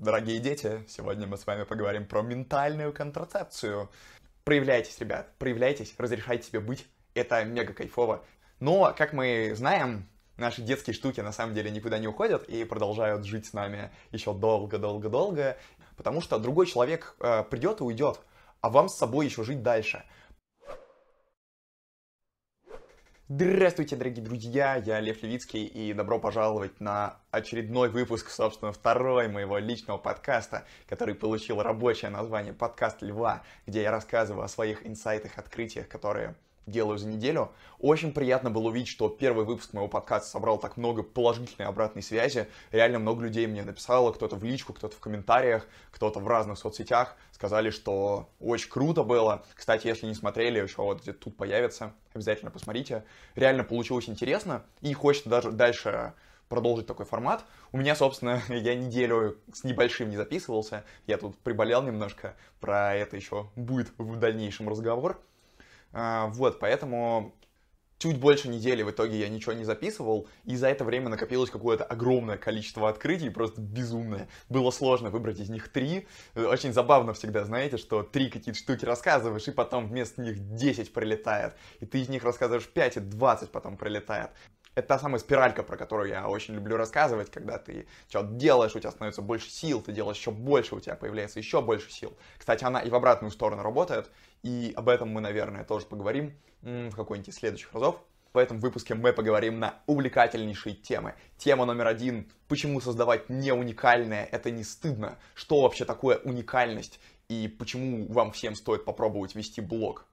дорогие дети! Сегодня мы с вами поговорим про ментальную контрацепцию. Проявляйтесь, ребят, проявляйтесь, разрешайте себе быть. Это мега кайфово. Но, как мы знаем, наши детские штуки на самом деле никуда не уходят и продолжают жить с нами еще долго-долго-долго, потому что другой человек э, придет и уйдет, а вам с собой еще жить дальше. Здравствуйте, дорогие друзья, я Лев Левицкий, и добро пожаловать на очередной выпуск, собственно, второй моего личного подкаста, который получил рабочее название «Подкаст Льва», где я рассказываю о своих инсайтах, открытиях, которые делаю за неделю. Очень приятно было увидеть, что первый выпуск моего подкаста собрал так много положительной обратной связи. Реально много людей мне написало, кто-то в личку, кто-то в комментариях, кто-то в разных соцсетях. Сказали, что очень круто было. Кстати, если не смотрели, еще вот где-то тут появится, обязательно посмотрите. Реально получилось интересно и хочется даже дальше продолжить такой формат. У меня, собственно, я неделю с небольшим не записывался. Я тут приболел немножко. Про это еще будет в дальнейшем разговор. А, вот, поэтому чуть больше недели в итоге я ничего не записывал, и за это время накопилось какое-то огромное количество открытий, просто безумное. Было сложно выбрать из них три. Очень забавно всегда, знаете, что три какие-то штуки рассказываешь, и потом вместо них 10 прилетает. И ты из них рассказываешь 5, и 20 потом прилетает. Это та самая спиралька, про которую я очень люблю рассказывать, когда ты что-то делаешь, у тебя становится больше сил, ты делаешь еще больше, у тебя появляется еще больше сил. Кстати, она и в обратную сторону работает, и об этом мы, наверное, тоже поговорим в какой-нибудь из следующих разов. В этом выпуске мы поговорим на увлекательнейшие темы. Тема номер один. Почему создавать не уникальное, это не стыдно? Что вообще такое уникальность? И почему вам всем стоит попробовать вести блог?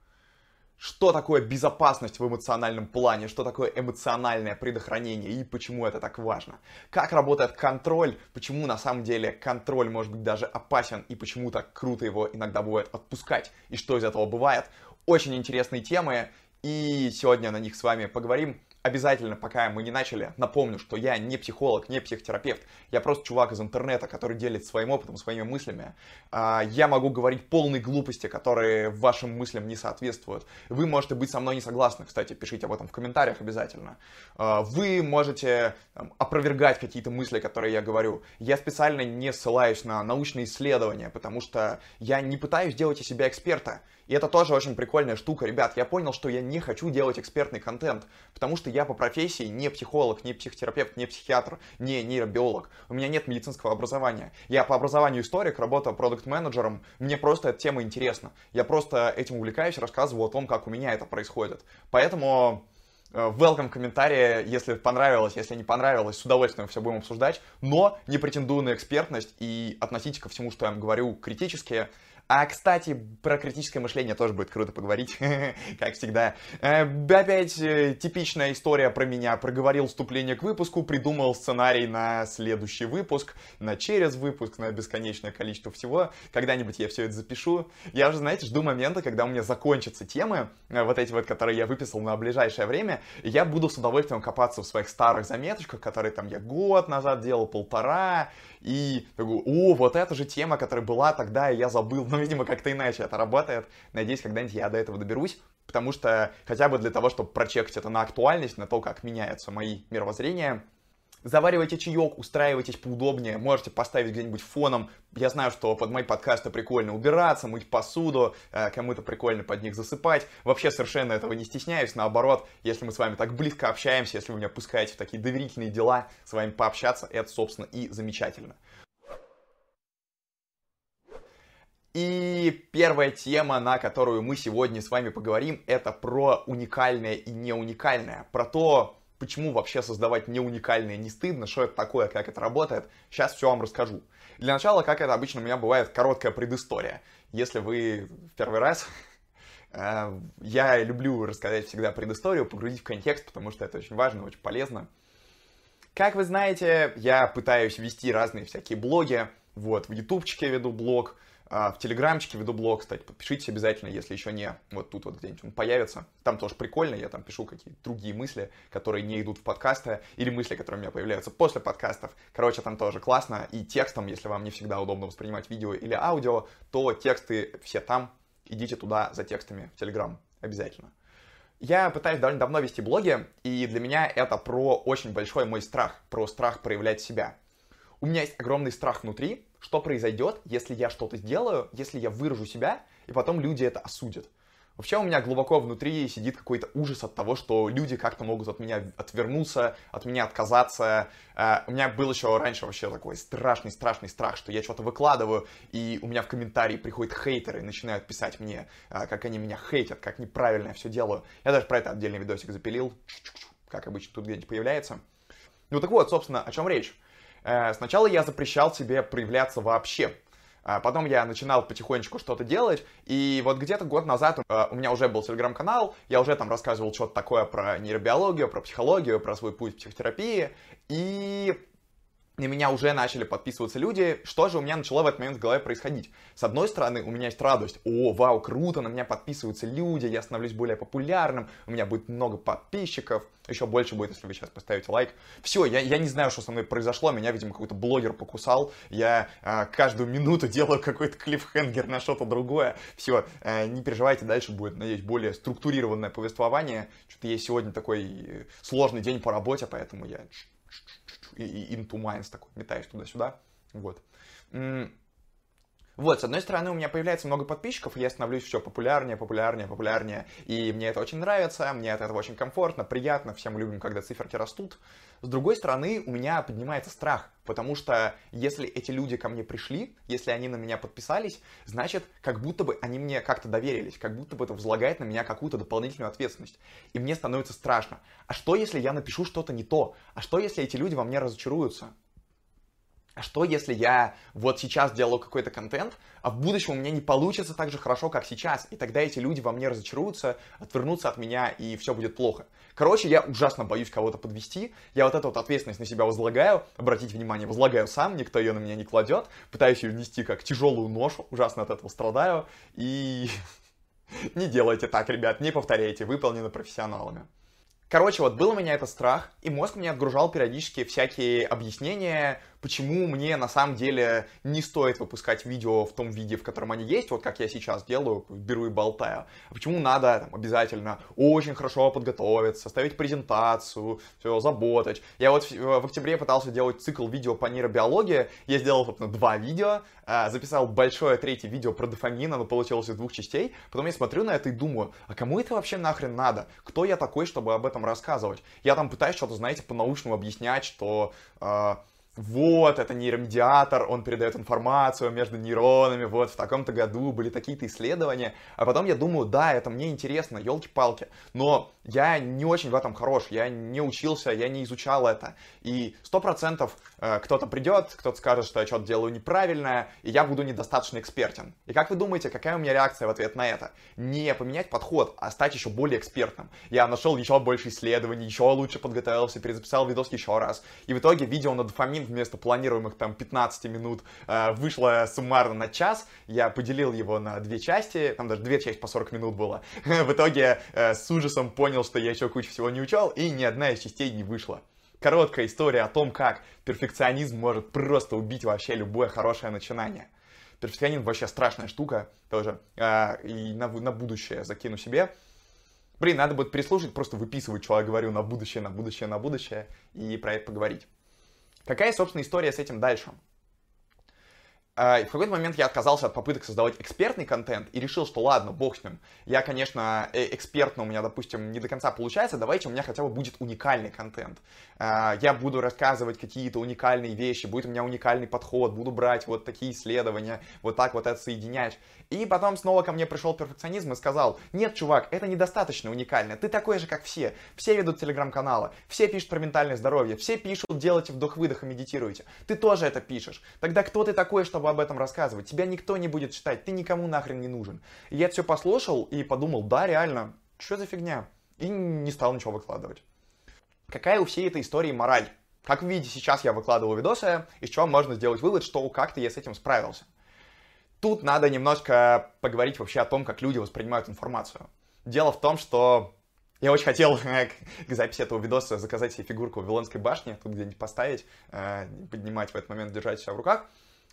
Что такое безопасность в эмоциональном плане, что такое эмоциональное предохранение и почему это так важно. Как работает контроль, почему на самом деле контроль может быть даже опасен и почему так круто его иногда бывает отпускать и что из этого бывает. Очень интересные темы и сегодня на них с вами поговорим обязательно, пока мы не начали, напомню, что я не психолог, не психотерапевт. Я просто чувак из интернета, который делится своим опытом, своими мыслями. А, я могу говорить полные глупости, которые вашим мыслям не соответствуют. Вы можете быть со мной не согласны, кстати, пишите об этом в комментариях обязательно. А, вы можете опровергать какие-то мысли, которые я говорю. Я специально не ссылаюсь на научные исследования, потому что я не пытаюсь делать из себя эксперта. И это тоже очень прикольная штука. Ребят, я понял, что я не хочу делать экспертный контент, потому что я по профессии не психолог, не психотерапевт, не психиатр, не нейробиолог. У меня нет медицинского образования. Я по образованию историк, работаю продукт-менеджером. Мне просто эта тема интересна. Я просто этим увлекаюсь, рассказываю о том, как у меня это происходит. Поэтому э, welcome комментарии, если понравилось, если не понравилось, с удовольствием все будем обсуждать, но не претендую на экспертность и относитесь ко всему, что я вам говорю, критически. А, кстати, про критическое мышление тоже будет круто поговорить, как всегда. Э, опять э, типичная история про меня. Проговорил вступление к выпуску, придумал сценарий на следующий выпуск, на через выпуск, на бесконечное количество всего. Когда-нибудь я все это запишу. Я уже, знаете, жду момента, когда у меня закончатся темы, э, вот эти вот, которые я выписал на ближайшее время, я буду с удовольствием копаться в своих старых заметочках, которые там я год назад делал, полтора, и такой, о, вот эта же тема, которая была тогда, и я забыл. Но, видимо, как-то иначе это работает. Надеюсь, когда-нибудь я до этого доберусь. Потому что хотя бы для того, чтобы прочекать это на актуальность, на то, как меняются мои мировоззрения, Заваривайте чаек, устраивайтесь поудобнее, можете поставить где-нибудь фоном. Я знаю, что под мои подкасты прикольно убираться, мыть посуду, э, кому-то прикольно под них засыпать. Вообще совершенно этого не стесняюсь, наоборот, если мы с вами так близко общаемся, если вы меня пускаете в такие доверительные дела, с вами пообщаться, это, собственно, и замечательно. И первая тема, на которую мы сегодня с вами поговорим, это про уникальное и не уникальное, про то, почему вообще создавать не уникальное не стыдно, что это такое, как это работает, сейчас все вам расскажу. Для начала, как это обычно у меня бывает, короткая предыстория. Если вы в первый раз, э, я люблю рассказать всегда предысторию, погрузить в контекст, потому что это очень важно, очень полезно. Как вы знаете, я пытаюсь вести разные всякие блоги, вот, в ютубчике веду блог, в Телеграмчике веду блог, кстати, подпишитесь обязательно, если еще не. Вот тут вот где-нибудь он появится. Там тоже прикольно, я там пишу какие-то другие мысли, которые не идут в подкасты, или мысли, которые у меня появляются после подкастов. Короче, там тоже классно. И текстом, если вам не всегда удобно воспринимать видео или аудио, то тексты все там. Идите туда за текстами в Телеграм обязательно. Я пытаюсь довольно давно вести блоги, и для меня это про очень большой мой страх, про страх проявлять себя. У меня есть огромный страх внутри, что произойдет, если я что-то сделаю, если я выражу себя, и потом люди это осудят. Вообще у меня глубоко внутри сидит какой-то ужас от того, что люди как-то могут от меня отвернуться, от меня отказаться. Uh, у меня был еще раньше вообще такой страшный-страшный страх, что я что-то выкладываю, и у меня в комментарии приходят хейтеры и начинают писать мне, uh, как они меня хейтят, как неправильно я все делаю. Я даже про это отдельный видосик запилил, как обычно тут где-нибудь появляется. Ну так вот, собственно, о чем речь. Uh, сначала я запрещал себе проявляться вообще. А потом я начинал потихонечку что-то делать, и вот где-то год назад э, у меня уже был телеграм-канал, я уже там рассказывал что-то такое про нейробиологию, про психологию, про свой путь психотерапии, и на меня уже начали подписываться люди, что же у меня начало в этот момент в голове происходить? С одной стороны, у меня есть радость, о, вау, круто, на меня подписываются люди, я становлюсь более популярным, у меня будет много подписчиков, еще больше будет, если вы сейчас поставите лайк. Все, я, я не знаю, что со мной произошло, меня, видимо, какой-то блогер покусал, я э, каждую минуту делаю какой-то клиффхенгер на что-то другое. Все, э, не переживайте, дальше будет, надеюсь, более структурированное повествование. Что-то есть сегодня такой э, сложный день по работе, поэтому я into minds такой, метаюсь туда-сюда. Вот. Вот, с одной стороны, у меня появляется много подписчиков, и я становлюсь все популярнее, популярнее, популярнее, и мне это очень нравится, мне от этого очень комфортно, приятно, все мы любим, когда циферки растут. С другой стороны, у меня поднимается страх, потому что если эти люди ко мне пришли, если они на меня подписались, значит, как будто бы они мне как-то доверились, как будто бы это возлагает на меня какую-то дополнительную ответственность. И мне становится страшно. А что, если я напишу что-то не то? А что, если эти люди во мне разочаруются? А что если я вот сейчас делаю какой-то контент, а в будущем у меня не получится так же хорошо, как сейчас, и тогда эти люди во мне разочаруются, отвернутся от меня, и все будет плохо. Короче, я ужасно боюсь кого-то подвести, я вот эту вот ответственность на себя возлагаю, обратите внимание, возлагаю сам, никто ее на меня не кладет, пытаюсь ее нести как тяжелую ношу, ужасно от этого страдаю, и не делайте так, ребят, не повторяйте, выполнено профессионалами. Короче, вот был у меня этот страх, и мозг мне отгружал периодически всякие объяснения, почему мне на самом деле не стоит выпускать видео в том виде, в котором они есть, вот как я сейчас делаю, беру и болтаю. А почему надо там, обязательно очень хорошо подготовиться, составить презентацию, все, заботать. Я вот в октябре пытался делать цикл видео по нейробиологии, я сделал, собственно, два видео, а, записал большое третье видео про дофамин, оно получилось из двух частей, потом я смотрю на это и думаю, а кому это вообще нахрен надо? Кто я такой, чтобы об этом рассказывать? Я там пытаюсь что-то, знаете, по-научному объяснять, что э, вот, это нейромедиатор, он передает информацию между нейронами, вот, в таком-то году были такие-то исследования. А потом я думаю, да, это мне интересно, елки-палки, но я не очень в этом хорош, я не учился, я не изучал это. И сто процентов э, кто-то придет, кто-то скажет, что я что-то делаю неправильное, и я буду недостаточно экспертен. И как вы думаете, какая у меня реакция в ответ на это? Не поменять подход, а стать еще более экспертным. Я нашел еще больше исследований, еще лучше подготовился, перезаписал видос еще раз. И в итоге видео на дофамин вместо планируемых там 15 минут э, вышло суммарно на час. Я поделил его на две части, там даже две части по 40 минут было. В итоге э, с ужасом понял, что я еще кучу всего не учел, и ни одна из частей не вышла. Короткая история о том, как перфекционизм может просто убить вообще любое хорошее начинание. Перфекционизм вообще страшная штука тоже. Э, и на, на будущее закину себе. Блин, надо будет прислушать, просто выписывать, что я говорю на будущее, на будущее, на будущее, и про это поговорить. Какая, собственно, история с этим дальше? А, в какой-то момент я отказался от попыток создавать экспертный контент и решил, что ладно, бог с ним. Я, конечно, э, экспертно у меня, допустим, не до конца получается, давайте у меня хотя бы будет уникальный контент. А, я буду рассказывать какие-то уникальные вещи, будет у меня уникальный подход, буду брать вот такие исследования, вот так вот это соединять. И потом снова ко мне пришел перфекционизм и сказал, нет, чувак, это недостаточно уникально, ты такой же, как все. Все ведут телеграм-каналы, все пишут про ментальное здоровье, все пишут, делайте вдох-выдох и медитируйте. Ты тоже это пишешь. Тогда кто ты такой, чтобы чтобы об этом рассказывать. Тебя никто не будет читать, ты никому нахрен не нужен. И я это все послушал и подумал, да, реально, что за фигня? И не стал ничего выкладывать. Какая у всей этой истории мораль? Как вы видите, сейчас я выкладываю видосы, из чего можно сделать вывод, что как-то я с этим справился. Тут надо немножко поговорить вообще о том, как люди воспринимают информацию. Дело в том, что я очень хотел к записи этого видоса заказать себе фигурку Вавилонской башни, тут где-нибудь поставить, э, поднимать в этот момент, держать себя в руках.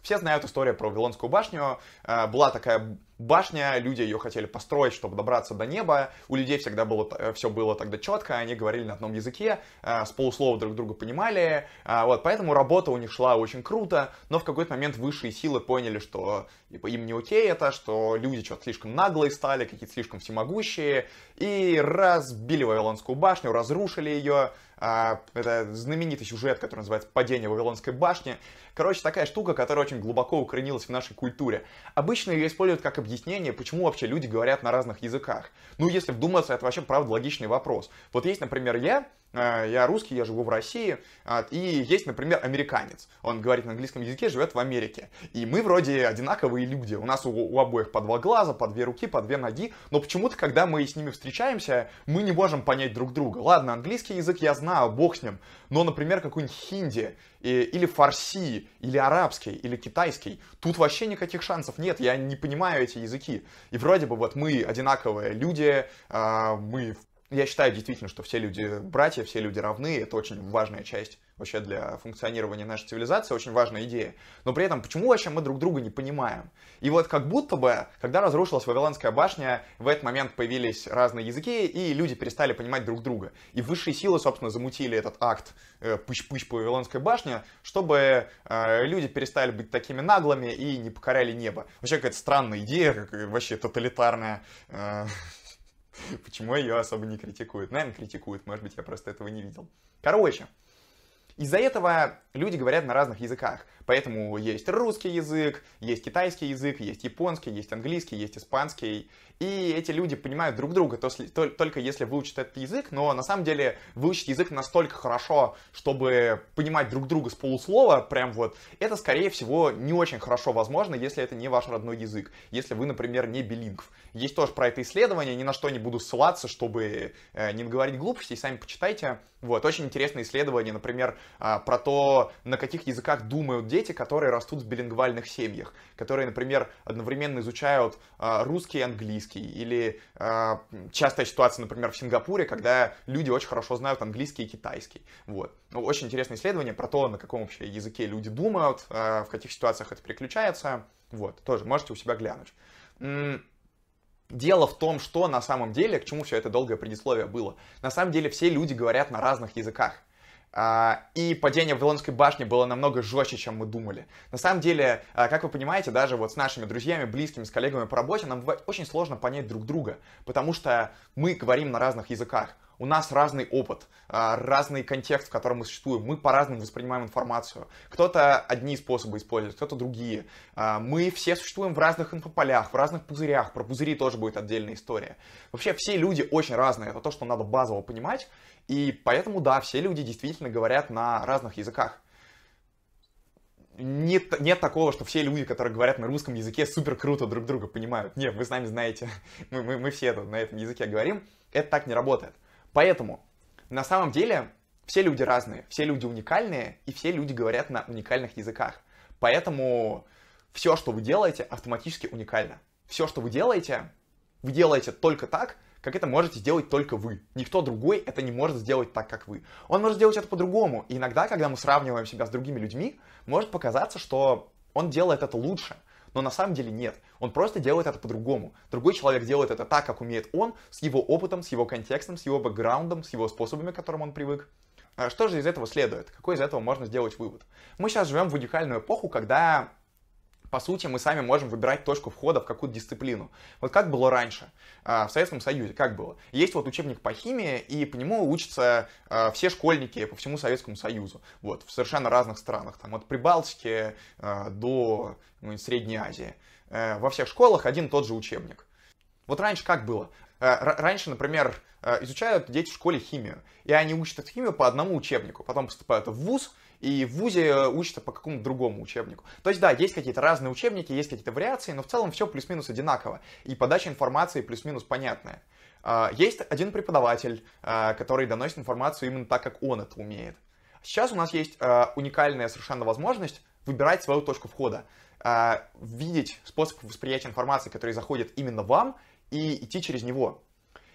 Все знают историю про Вавилонскую башню. Э, была такая башня, люди ее хотели построить, чтобы добраться до неба. У людей всегда было, э, все было тогда четко, они говорили на одном языке, э, с полуслова друг друга понимали. Вот, поэтому работа у них шла очень круто, но в какой-то момент высшие силы поняли, что типа, им не окей это, что люди что-то слишком наглые стали, какие-то слишком всемогущие, и разбили Вавилонскую башню, разрушили ее. Это знаменитый сюжет, который называется «Падение Вавилонской башни». Короче, такая штука, которая очень глубоко укоренилась в нашей культуре. Обычно ее используют как объяснение, почему вообще люди говорят на разных языках. Ну, если вдуматься, это вообще, правда, логичный вопрос. Вот есть, например, я, я русский, я живу в России, и есть, например, американец. Он говорит на английском языке, живет в Америке. И мы вроде одинаковые люди. У нас у, у обоих по два глаза, по две руки, по две ноги. Но почему-то, когда мы с ними встречаемся, мы не можем понять друг друга. Ладно, английский язык я знаю, бог с ним. Но, например, какой-нибудь хинди или фарси, или арабский, или китайский. Тут вообще никаких шансов нет, я не понимаю эти языки. И вроде бы вот мы одинаковые люди, а, мы я считаю действительно, что все люди братья, все люди равны, это очень важная часть вообще для функционирования нашей цивилизации, очень важная идея. Но при этом, почему вообще мы друг друга не понимаем? И вот как будто бы, когда разрушилась Вавилонская башня, в этот момент появились разные языки, и люди перестали понимать друг друга. И высшие силы, собственно, замутили этот акт э, пыщ-пыщ по Вавилонской башне, чтобы э, люди перестали быть такими наглыми и не покоряли небо. Вообще какая-то странная идея, как, вообще тоталитарная. Э, Почему ее особо не критикуют? Наверное, критикуют, может быть, я просто этого не видел. Короче, из-за этого люди говорят на разных языках. Поэтому есть русский язык, есть китайский язык, есть японский, есть английский, есть испанский. И эти люди понимают друг друга только если выучат этот язык, но на самом деле выучить язык настолько хорошо, чтобы понимать друг друга с полуслова, прям вот, это, скорее всего, не очень хорошо возможно, если это не ваш родной язык. Если вы, например, не билингв. Есть тоже про это исследование, ни на что не буду ссылаться, чтобы э, не говорить глупостей, сами почитайте. Вот, очень интересное исследование, например, э, про то, на каких языках думают дети, которые растут в билингвальных семьях, которые, например, одновременно изучают э, русский и английский. Или э, частая ситуация, например, в Сингапуре, когда люди очень хорошо знают английский и китайский. Вот. Ну, очень интересное исследование про то, на каком вообще языке люди думают, э, в каких ситуациях это переключается. Вот, тоже можете у себя глянуть. Дело в том, что на самом деле, к чему все это долгое предисловие было. На самом деле все люди говорят на разных языках. А, и падение Вавилонской башни было намного жестче, чем мы думали. На самом деле, а, как вы понимаете, даже вот с нашими друзьями, близкими, с коллегами по работе, нам очень сложно понять друг друга, потому что мы говорим на разных языках. У нас разный опыт, а, разный контекст, в котором мы существуем. Мы по-разному воспринимаем информацию. Кто-то одни способы использует, кто-то другие. Мы все существуем в разных инфополях, в разных пузырях. Про пузыри тоже будет отдельная история. Вообще все люди очень разные. Это то, что надо базово понимать. И поэтому, да, все люди действительно говорят на разных языках. Нет, нет такого, что все люди, которые говорят на русском языке, супер круто друг друга понимают. Нет, вы сами знаете, мы, мы, мы все это, на этом языке говорим. Это так не работает. Поэтому, на самом деле, все люди разные, все люди уникальные, и все люди говорят на уникальных языках. Поэтому все, что вы делаете, автоматически уникально. Все, что вы делаете, вы делаете только так, как это можете сделать только вы. Никто другой это не может сделать так, как вы. Он может сделать это по-другому. И иногда, когда мы сравниваем себя с другими людьми, может показаться, что он делает это лучше. Но на самом деле нет. Он просто делает это по-другому. Другой человек делает это так, как умеет он, с его опытом, с его контекстом, с его бэкграундом, с его способами, к которым он привык. А что же из этого следует? Какой из этого можно сделать вывод? Мы сейчас живем в уникальную эпоху, когда по сути, мы сами можем выбирать точку входа в какую-то дисциплину. Вот как было раньше, а, в Советском Союзе, как было? Есть вот учебник по химии, и по нему учатся а, все школьники по всему Советскому Союзу, вот, в совершенно разных странах, там, от Прибалтики а, до ну, Средней Азии. Э, во всех школах один и тот же учебник. Вот раньше как было? Э, раньше, например, э, изучают дети в школе химию, и они учат эту химию по одному учебнику, потом поступают в ВУЗ, и в ВУЗе э, учатся по какому-то другому учебнику. То есть, да, есть какие-то разные учебники, есть какие-то вариации, но в целом все плюс-минус одинаково, и подача информации плюс-минус понятная. А, есть один преподаватель, который доносит информацию именно так, как он это умеет. Сейчас у нас есть уникальная совершенно возможность выбирать свою точку входа, видеть способ восприятия информации, который заходит именно вам, и идти через него.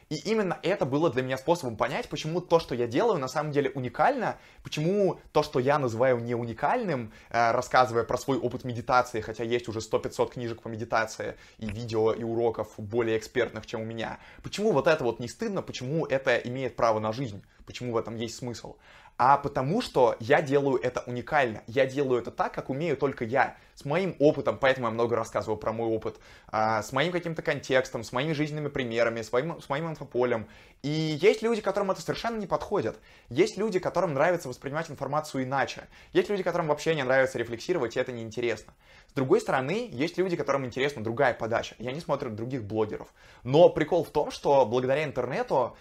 И именно это было для меня способом понять, почему то, что я делаю, на самом деле уникально, почему то, что я называю не уникальным, э, рассказывая про свой опыт медитации, хотя есть уже 100-500 книжек по медитации и видео, и уроков более экспертных, чем у меня, почему вот это вот не стыдно, почему это имеет право на жизнь, почему в этом есть смысл а потому что я делаю это уникально. Я делаю это так, как умею только я. С моим опытом, поэтому я много рассказываю про мой опыт, а, с моим каким-то контекстом, с моими жизненными примерами, с моим, с моим инфополем. И есть люди, которым это совершенно не подходит. Есть люди, которым нравится воспринимать информацию иначе. Есть люди, которым вообще не нравится рефлексировать, и это неинтересно. С другой стороны, есть люди, которым интересна другая подача, и они смотрят других блогеров. Но прикол в том, что благодаря интернету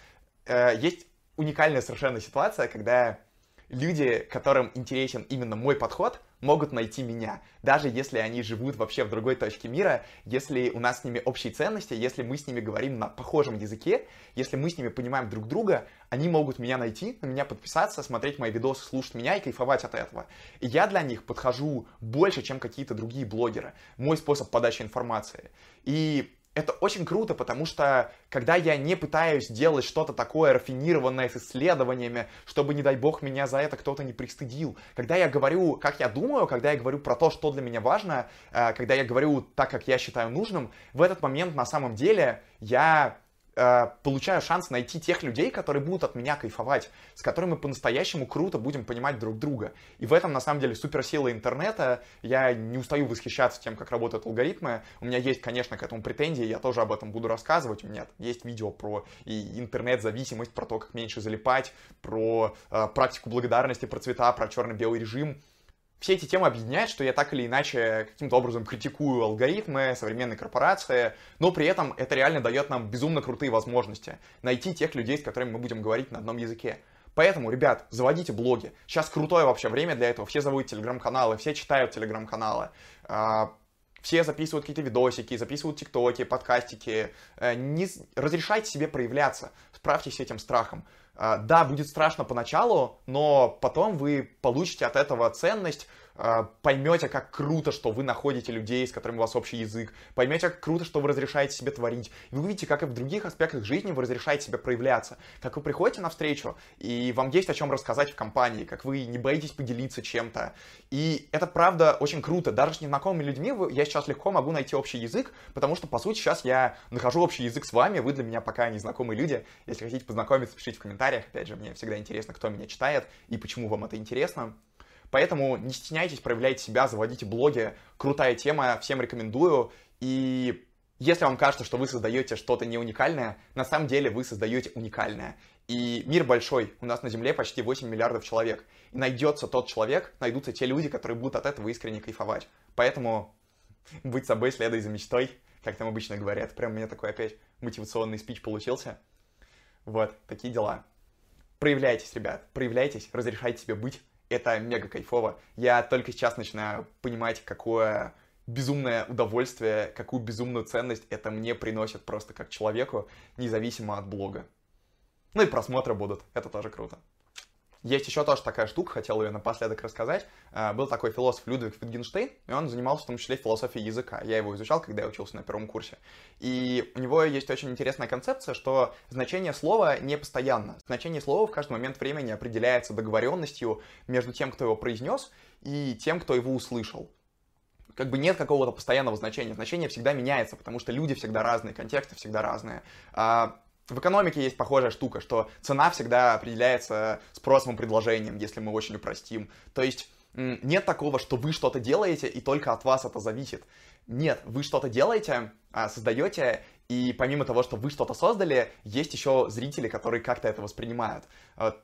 э, есть уникальная совершенно ситуация, когда люди, которым интересен именно мой подход, могут найти меня, даже если они живут вообще в другой точке мира, если у нас с ними общие ценности, если мы с ними говорим на похожем языке, если мы с ними понимаем друг друга, они могут меня найти, на меня подписаться, смотреть мои видосы, слушать меня и кайфовать от этого. И я для них подхожу больше, чем какие-то другие блогеры. Мой способ подачи информации. И это очень круто, потому что когда я не пытаюсь делать что-то такое рафинированное с исследованиями, чтобы, не дай бог, меня за это кто-то не пристыдил, когда я говорю, как я думаю, когда я говорю про то, что для меня важно, э, когда я говорю так, как я считаю нужным, в этот момент на самом деле я Э, получаю шанс найти тех людей, которые будут от меня кайфовать, с которыми по-настоящему круто будем понимать друг друга. И в этом, на самом деле, суперсила интернета. Я не устаю восхищаться тем, как работают алгоритмы. У меня есть, конечно, к этому претензии, я тоже об этом буду рассказывать. У меня есть видео про интернет-зависимость, про то, как меньше залипать, про э, практику благодарности, про цвета, про черно-белый режим все эти темы объединяют, что я так или иначе каким-то образом критикую алгоритмы, современные корпорации, но при этом это реально дает нам безумно крутые возможности найти тех людей, с которыми мы будем говорить на одном языке. Поэтому, ребят, заводите блоги. Сейчас крутое вообще время для этого. Все заводят телеграм-каналы, все читают телеграм-каналы. А, все записывают какие-то видосики, записывают тиктоки, подкастики. Э, не разрешайте себе проявляться. Справьтесь с этим страхом. А, да, будет страшно поначалу, но потом вы получите от этого ценность, поймете, как круто, что вы находите людей, с которыми у вас общий язык, поймете, как круто, что вы разрешаете себе творить. И вы увидите, как и в других аспектах жизни вы разрешаете себе проявляться. Как вы приходите на встречу, и вам есть о чем рассказать в компании, как вы не боитесь поделиться чем-то. И это, правда, очень круто. Даже с незнакомыми людьми я сейчас легко могу найти общий язык, потому что, по сути, сейчас я нахожу общий язык с вами, вы для меня пока незнакомые люди. Если хотите познакомиться, пишите в комментариях. Опять же, мне всегда интересно, кто меня читает и почему вам это интересно. Поэтому не стесняйтесь, проявляйте себя, заводите блоги. Крутая тема, всем рекомендую. И если вам кажется, что вы создаете что-то не уникальное, на самом деле вы создаете уникальное. И мир большой, у нас на Земле почти 8 миллиардов человек. И найдется тот человек, найдутся те люди, которые будут от этого искренне кайфовать. Поэтому будь собой, следуй за мечтой, как там обычно говорят. Прям у меня такой опять мотивационный спич получился. Вот, такие дела. Проявляйтесь, ребят, проявляйтесь, разрешайте себе быть это мега кайфово. Я только сейчас начинаю понимать, какое безумное удовольствие, какую безумную ценность это мне приносит просто как человеку, независимо от блога. Ну и просмотры будут, это тоже круто. Есть еще тоже такая штука, хотел ее напоследок рассказать. А, был такой философ Людвиг Wittgenstein, и он занимался в том числе философией языка. Я его изучал, когда я учился на первом курсе. И у него есть очень интересная концепция, что значение слова не постоянно. Значение слова в каждый момент времени определяется договоренностью между тем, кто его произнес, и тем, кто его услышал как бы нет какого-то постоянного значения. Значение всегда меняется, потому что люди всегда разные, контексты всегда разные. А, в экономике есть похожая штука, что цена всегда определяется спросом и предложением, если мы очень упростим. То есть нет такого, что вы что-то делаете, и только от вас это зависит. Нет, вы что-то делаете, а, создаете, и помимо того, что вы что-то создали, есть еще зрители, которые как-то это воспринимают.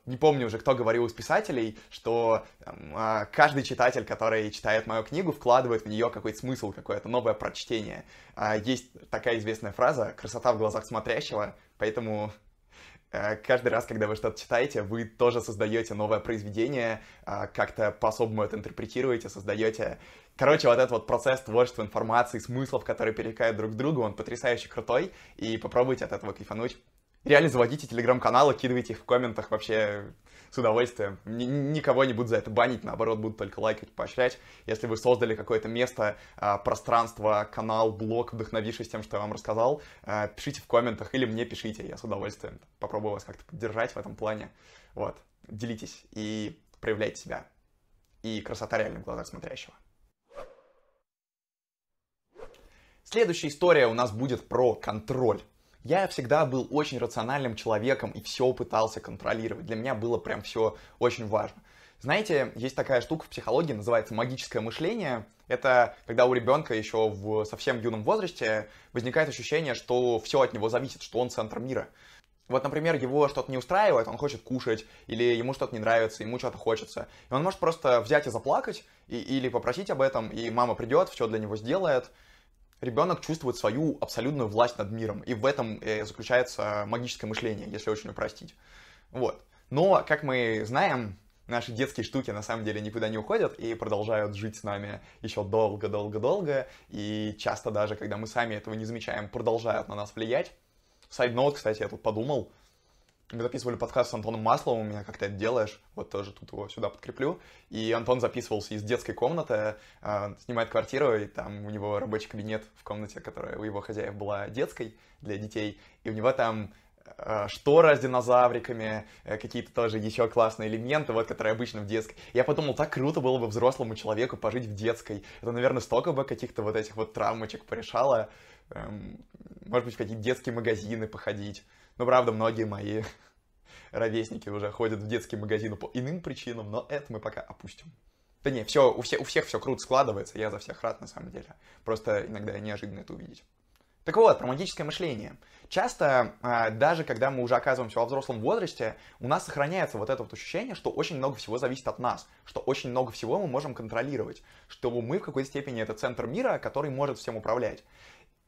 Не помню уже, кто говорил из писателей, что а, каждый читатель, который читает мою книгу, вкладывает в нее какой-то смысл, какое-то новое прочтение. А, есть такая известная фраза «красота в глазах смотрящего», поэтому э, каждый раз, когда вы что-то читаете, вы тоже создаете новое произведение, а, как-то по-особому это интерпретируете, создаете. Короче, вот этот вот процесс творчества информации, смыслов, которые перекают друг к другу, он потрясающе крутой, и попробуйте от этого кайфануть. реально заводите телеграм-каналы, кидывайте их в комментах. Вообще с удовольствием. Н- никого не буду за это банить, наоборот, буду только лайкать, поощрять. Если вы создали какое-то место, а, пространство, канал, блог, вдохновившись тем, что я вам рассказал, а, пишите в комментах или мне пишите, я с удовольствием попробую вас как-то поддержать в этом плане. Вот, делитесь и проявляйте себя. И красота реально в глазах смотрящего. Следующая история у нас будет про контроль. Я всегда был очень рациональным человеком и все пытался контролировать. Для меня было прям все очень важно. Знаете, есть такая штука в психологии, называется магическое мышление. Это когда у ребенка еще в совсем юном возрасте возникает ощущение, что все от него зависит, что он центр мира. Вот, например, его что-то не устраивает, он хочет кушать, или ему что-то не нравится, ему что-то хочется. И он может просто взять и заплакать, и, или попросить об этом, и мама придет, все для него сделает ребенок чувствует свою абсолютную власть над миром. И в этом э, заключается магическое мышление, если очень упростить. Вот. Но, как мы знаем, наши детские штуки на самом деле никуда не уходят и продолжают жить с нами еще долго-долго-долго. И часто даже, когда мы сами этого не замечаем, продолжают на нас влиять. Сайд-ноут, кстати, я тут подумал, мы записывали подкаст с Антоном Масловым, меня как ты это делаешь, вот тоже тут его сюда подкреплю. И Антон записывался из детской комнаты, э, снимает квартиру, и там у него рабочий кабинет в комнате, которая у его хозяев была детской для детей, и у него там э, шторы с динозавриками, э, какие-то тоже еще классные элементы, вот, которые обычно в детской. Я подумал, так круто было бы взрослому человеку пожить в детской. Это, наверное, столько бы каких-то вот этих вот травмочек порешало. Эм, может быть, в какие-то детские магазины походить. Ну, правда, многие мои ровесники уже ходят в детские магазины по иным причинам, но это мы пока опустим. Да не, все, у, всех, у всех все круто складывается, я за всех рад на самом деле. Просто иногда неожиданно это увидеть. Так вот, про магическое мышление. Часто, а, даже когда мы уже оказываемся во взрослом возрасте, у нас сохраняется вот это вот ощущение, что очень много всего зависит от нас, что очень много всего мы можем контролировать, что мы в какой-то степени это центр мира, который может всем управлять.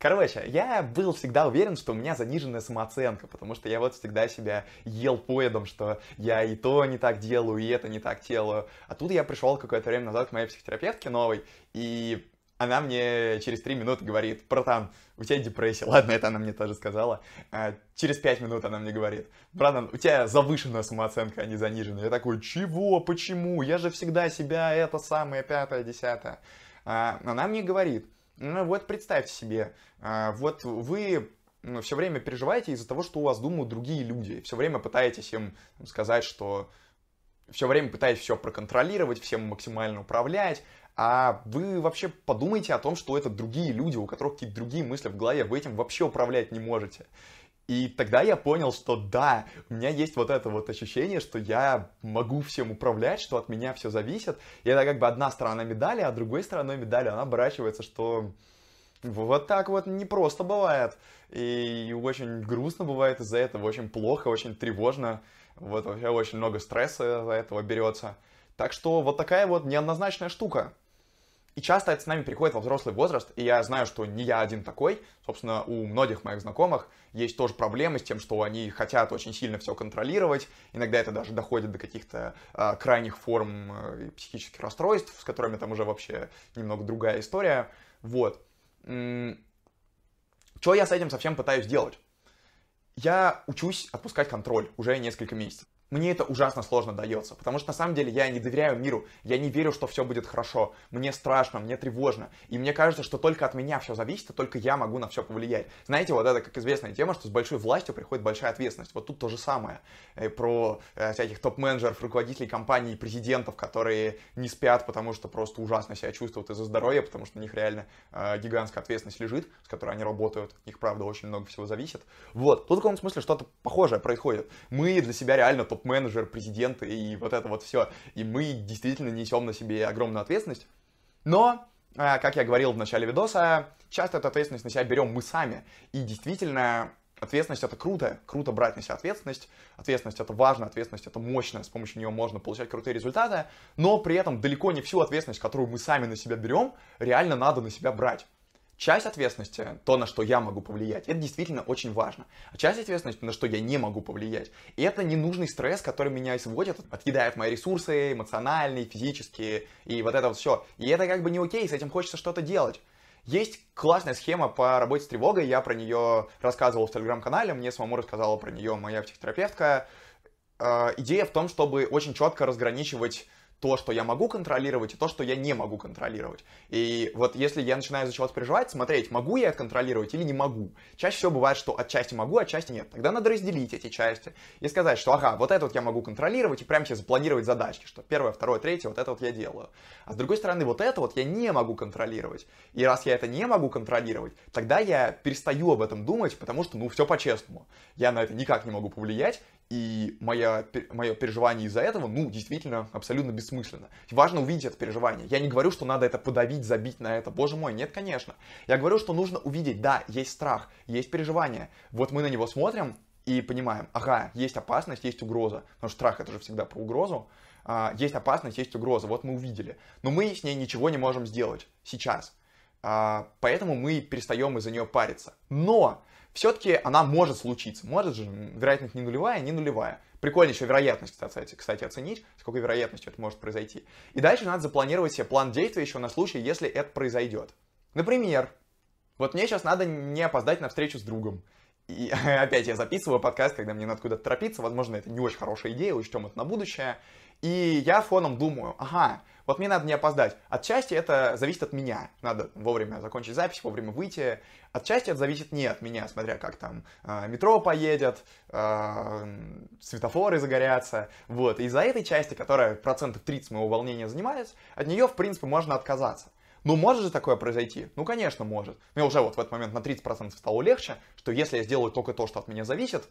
Короче, я был всегда уверен, что у меня заниженная самооценка, потому что я вот всегда себя ел поедом, что я и то не так делаю, и это не так делаю. А тут я пришел какое-то время назад к моей психотерапевтке новой, и она мне через три минуты говорит, братан, у тебя депрессия. Ладно, это она мне тоже сказала. А, через пять минут она мне говорит, братан, у тебя завышенная самооценка, а не заниженная. Я такой, чего, почему? Я же всегда себя это самое пятое, десятое. А, она мне говорит, ну вот представьте себе, а, вот вы ну, все время переживаете из-за того, что у вас думают другие люди. Все время пытаетесь им сказать, что все время пытаетесь все проконтролировать, всем максимально управлять, а вы вообще подумайте о том, что это другие люди, у которых какие-то другие мысли в голове, вы этим вообще управлять не можете. И тогда я понял, что да, у меня есть вот это вот ощущение, что я могу всем управлять, что от меня все зависит. И это как бы одна сторона медали, а другой стороной медали она оборачивается, что вот так вот не просто бывает. И очень грустно бывает из-за этого, очень плохо, очень тревожно. Вот вообще очень много стресса из-за этого берется. Так что вот такая вот неоднозначная штука. И часто это с нами приходит во взрослый возраст, и я знаю, что не я один такой. Собственно, у многих моих знакомых есть тоже проблемы с тем, что они хотят очень сильно все контролировать. Иногда это даже доходит до каких-то э, крайних форм э, психических расстройств, с которыми там уже вообще немного другая история. Вот. Что я с этим совсем пытаюсь делать? Я учусь отпускать контроль уже несколько месяцев мне это ужасно сложно дается, потому что на самом деле я не доверяю миру, я не верю, что все будет хорошо, мне страшно, мне тревожно, и мне кажется, что только от меня все зависит, и только я могу на все повлиять. Знаете, вот это как известная тема, что с большой властью приходит большая ответственность. Вот тут то же самое э, про э, всяких топ-менеджеров, руководителей компаний, президентов, которые не спят, потому что просто ужасно себя чувствуют из-за здоровья, потому что на них реально э, гигантская ответственность лежит, с которой они работают, их правда очень много всего зависит. Вот, тут в каком смысле что-то похожее происходит. Мы для себя реально топ топ-менеджер, президент и вот это вот все. И мы действительно несем на себе огромную ответственность. Но, а, как я говорил в начале видоса, часто эту ответственность на себя берем мы сами. И действительно, ответственность это круто, круто брать на себя ответственность, ответственность это важно, ответственность это мощно, с помощью нее можно получать крутые результаты, но при этом далеко не всю ответственность, которую мы сами на себя берем, реально надо на себя брать. Часть ответственности, то, на что я могу повлиять, это действительно очень важно. А часть ответственности, на что я не могу повлиять, это ненужный стресс, который меня сводит, отъедает мои ресурсы эмоциональные, физические, и вот это вот все. И это как бы не окей, с этим хочется что-то делать. Есть классная схема по работе с тревогой, я про нее рассказывал в телеграм-канале, мне самому рассказала про нее моя психотерапевтка. Э, идея в том, чтобы очень четко разграничивать то, что я могу контролировать, и то, что я не могу контролировать. И вот если я начинаю за чего-то переживать, смотреть, могу я это контролировать или не могу. Чаще всего бывает, что отчасти могу, отчасти нет. Тогда надо разделить эти части и сказать, что ага, вот это вот я могу контролировать, и прямо себе запланировать задачки, что первое, второе, третье, вот это вот я делаю. А с другой стороны, вот это вот я не могу контролировать. И раз я это не могу контролировать, тогда я перестаю об этом думать, потому что, ну, все по-честному. Я на это никак не могу повлиять, и мое, мое переживание из-за этого, ну, действительно, абсолютно бессмысленно. Важно увидеть это переживание. Я не говорю, что надо это подавить, забить на это. Боже мой, нет, конечно. Я говорю, что нужно увидеть, да, есть страх, есть переживание. Вот мы на него смотрим и понимаем, ага, есть опасность, есть угроза. Потому что страх это же всегда про угрозу. А, есть опасность, есть угроза. Вот мы увидели. Но мы с ней ничего не можем сделать сейчас. А, поэтому мы перестаем из-за нее париться. Но все-таки она может случиться. Может же, вероятность не нулевая, не нулевая. Прикольно еще вероятность, кстати, кстати, оценить, с какой вероятностью это может произойти. И дальше надо запланировать себе план действия еще на случай, если это произойдет. Например, вот мне сейчас надо не опоздать на встречу с другом. И опять я записываю подкаст, когда мне надо куда-то торопиться. Возможно, это не очень хорошая идея, учтем это на будущее. И я фоном думаю, ага, вот мне надо не опоздать. Отчасти это зависит от меня. Надо вовремя закончить запись, вовремя выйти. Отчасти это зависит не от меня, смотря как там э, метро поедет, э, светофоры загорятся. Вот. И из-за этой части, которая процентов 30 моего волнения занимает, от нее, в принципе, можно отказаться. Ну, может же такое произойти? Ну, конечно, может. Мне уже вот в этот момент на 30% стало легче, что если я сделаю только то, что от меня зависит,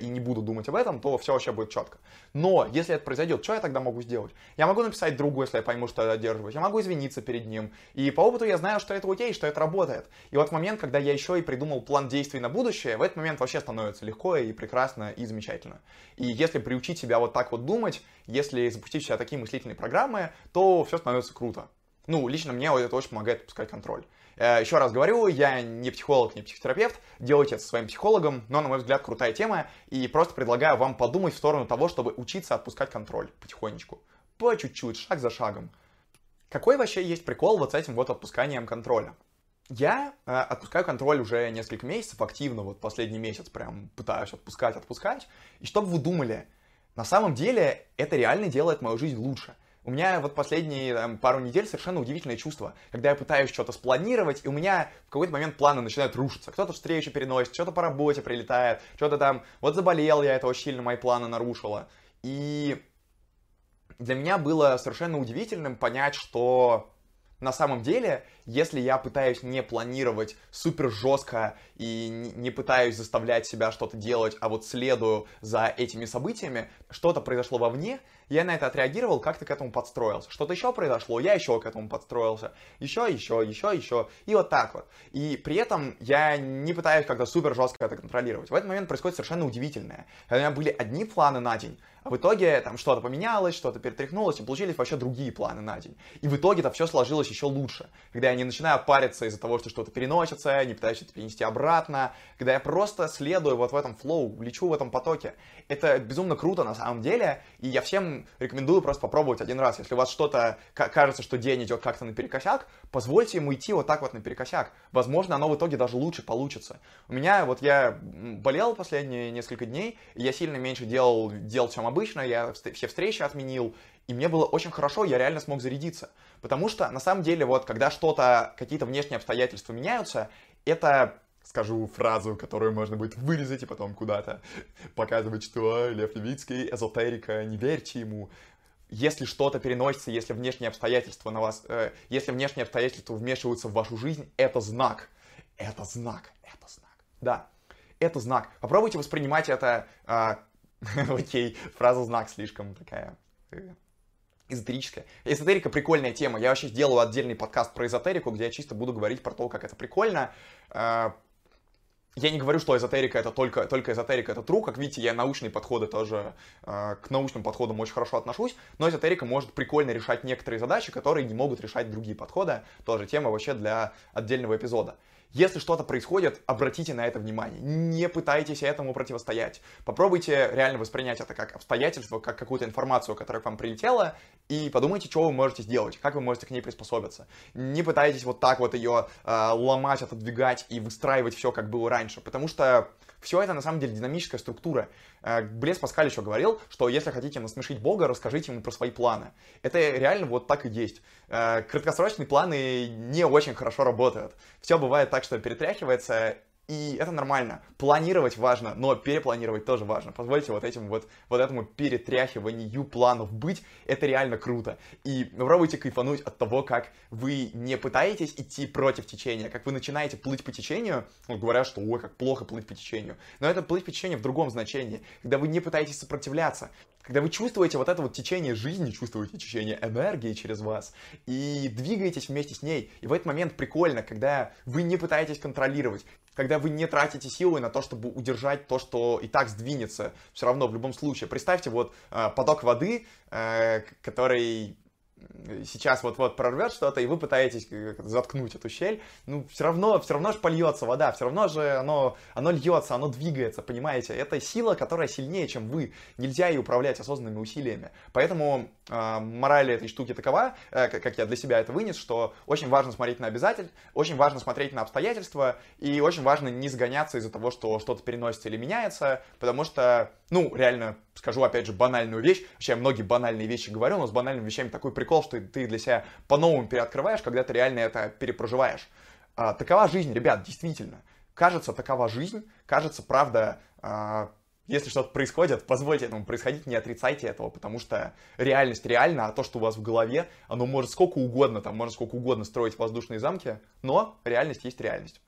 и не буду думать об этом, то все вообще будет четко. Но если это произойдет, что я тогда могу сделать? Я могу написать другу, если я пойму, что я одерживаюсь. Я могу извиниться перед ним. И по опыту я знаю, что это окей, что это работает. И вот в момент, когда я еще и придумал план действий на будущее, в этот момент вообще становится легко и прекрасно и замечательно. И если приучить себя вот так вот думать, если запустить в себя такие мыслительные программы, то все становится круто. Ну, лично мне это очень помогает отпускать контроль. Э, Еще раз говорю, я не психолог, не психотерапевт, делайте это со своим психологом, но, на мой взгляд, крутая тема, и просто предлагаю вам подумать в сторону того, чтобы учиться отпускать контроль потихонечку, по чуть-чуть, шаг за шагом. Какой вообще есть прикол вот с этим вот отпусканием контроля? Я э, отпускаю контроль уже несколько месяцев активно, вот последний месяц прям пытаюсь отпускать, отпускать. И чтобы вы думали, на самом деле это реально делает мою жизнь лучше. У меня вот последние там, пару недель совершенно удивительное чувство, когда я пытаюсь что-то спланировать, и у меня в какой-то момент планы начинают рушиться. Кто-то встречу переносит, что-то по работе прилетает, что-то там, вот заболел я, это очень сильно мои планы нарушило. И для меня было совершенно удивительным понять, что на самом деле, если я пытаюсь не планировать супер жестко и не пытаюсь заставлять себя что-то делать, а вот следую за этими событиями, что-то произошло вовне, я на это отреагировал, как-то к этому подстроился. Что-то еще произошло, я еще к этому подстроился. Еще, еще, еще, еще. И вот так вот. И при этом я не пытаюсь как-то супер жестко это контролировать. В этот момент происходит совершенно удивительное. У меня были одни планы на день, а в итоге там что-то поменялось, что-то перетряхнулось, и получились вообще другие планы на день. И в итоге это все сложилось еще лучше. Когда я не начинаю париться из-за того, что что-то переносится, не пытаюсь это перенести обратно, когда я просто следую вот в этом флоу, лечу в этом потоке. Это безумно круто на самом деле, и я всем рекомендую просто попробовать один раз. Если у вас что-то кажется, что день идет как-то наперекосяк, позвольте ему идти вот так вот наперекосяк. Возможно, оно в итоге даже лучше получится. У меня, вот я болел последние несколько дней, я сильно меньше делал дел, чем обычно, я все встречи отменил, и мне было очень хорошо, я реально смог зарядиться. Потому что, на самом деле, вот, когда что-то, какие-то внешние обстоятельства меняются, это скажу фразу, которую можно будет вырезать и потом куда-то показывать, что Лев Левицкий, эзотерика, не верьте ему. Если что-то переносится, если внешние обстоятельства на вас, э, если внешние обстоятельства вмешиваются в вашу жизнь, это знак. Это знак, это знак. Да, это знак. Попробуйте воспринимать это, э, окей, фраза знак слишком такая э, эзотерическая. Эзотерика прикольная тема. Я вообще сделаю отдельный подкаст про эзотерику, где я чисто буду говорить про то, как это прикольно. Э, я не говорю, что эзотерика это только, только эзотерика это true. Как видите, я научные подходы тоже, э, к научным подходам очень хорошо отношусь. Но эзотерика может прикольно решать некоторые задачи, которые не могут решать другие подходы. Тоже тема вообще для отдельного эпизода. Если что-то происходит, обратите на это внимание. Не пытайтесь этому противостоять. Попробуйте реально воспринять это как обстоятельство, как какую-то информацию, которая к вам прилетела, и подумайте, что вы можете сделать, как вы можете к ней приспособиться. Не пытайтесь вот так вот ее э, ломать, отодвигать и выстраивать все, как было раньше, потому что все это на самом деле динамическая структура. Э, Блес Паскаль еще говорил, что если хотите насмешить Бога, расскажите ему про свои планы. Это реально вот так и есть. Э, краткосрочные планы не очень хорошо работают. Все бывает так, что перетряхивается, и это нормально. Планировать важно, но перепланировать тоже важно. Позвольте вот этим вот, вот этому перетряхиванию планов быть, это реально круто. И попробуйте кайфануть от того, как вы не пытаетесь идти против течения, как вы начинаете плыть по течению, ну, говорят, что ой, как плохо плыть по течению. Но это плыть по течению в другом значении, когда вы не пытаетесь сопротивляться, когда вы чувствуете вот это вот течение жизни, чувствуете течение энергии через вас и двигаетесь вместе с ней. И в этот момент прикольно, когда вы не пытаетесь контролировать, когда вы не тратите силы на то, чтобы удержать то, что и так сдвинется все равно в любом случае. Представьте вот э, поток воды, э, который сейчас вот-вот прорвет что-то, и вы пытаетесь заткнуть эту щель, ну, все равно, все равно же польется вода, все равно же оно, оно льется, оно двигается, понимаете? Это сила, которая сильнее, чем вы. Нельзя ей управлять осознанными усилиями. Поэтому э, мораль этой штуки такова, э, как я для себя это вынес, что очень важно смотреть на обязательств, очень важно смотреть на обстоятельства, и очень важно не сгоняться из-за того, что что-то переносится или меняется, потому что, ну, реально, скажу опять же банальную вещь, вообще я многие банальные вещи говорю, но с банальными вещами такой прикол, что ты для себя по-новому переоткрываешь, когда ты реально это перепроживаешь. А, такова жизнь, ребят, действительно. Кажется, такова жизнь, кажется, правда, а, если что-то происходит, позвольте этому происходить, не отрицайте этого, потому что реальность реальна, а то, что у вас в голове, оно может сколько угодно, там, можно сколько угодно строить воздушные замки, но реальность есть реальность.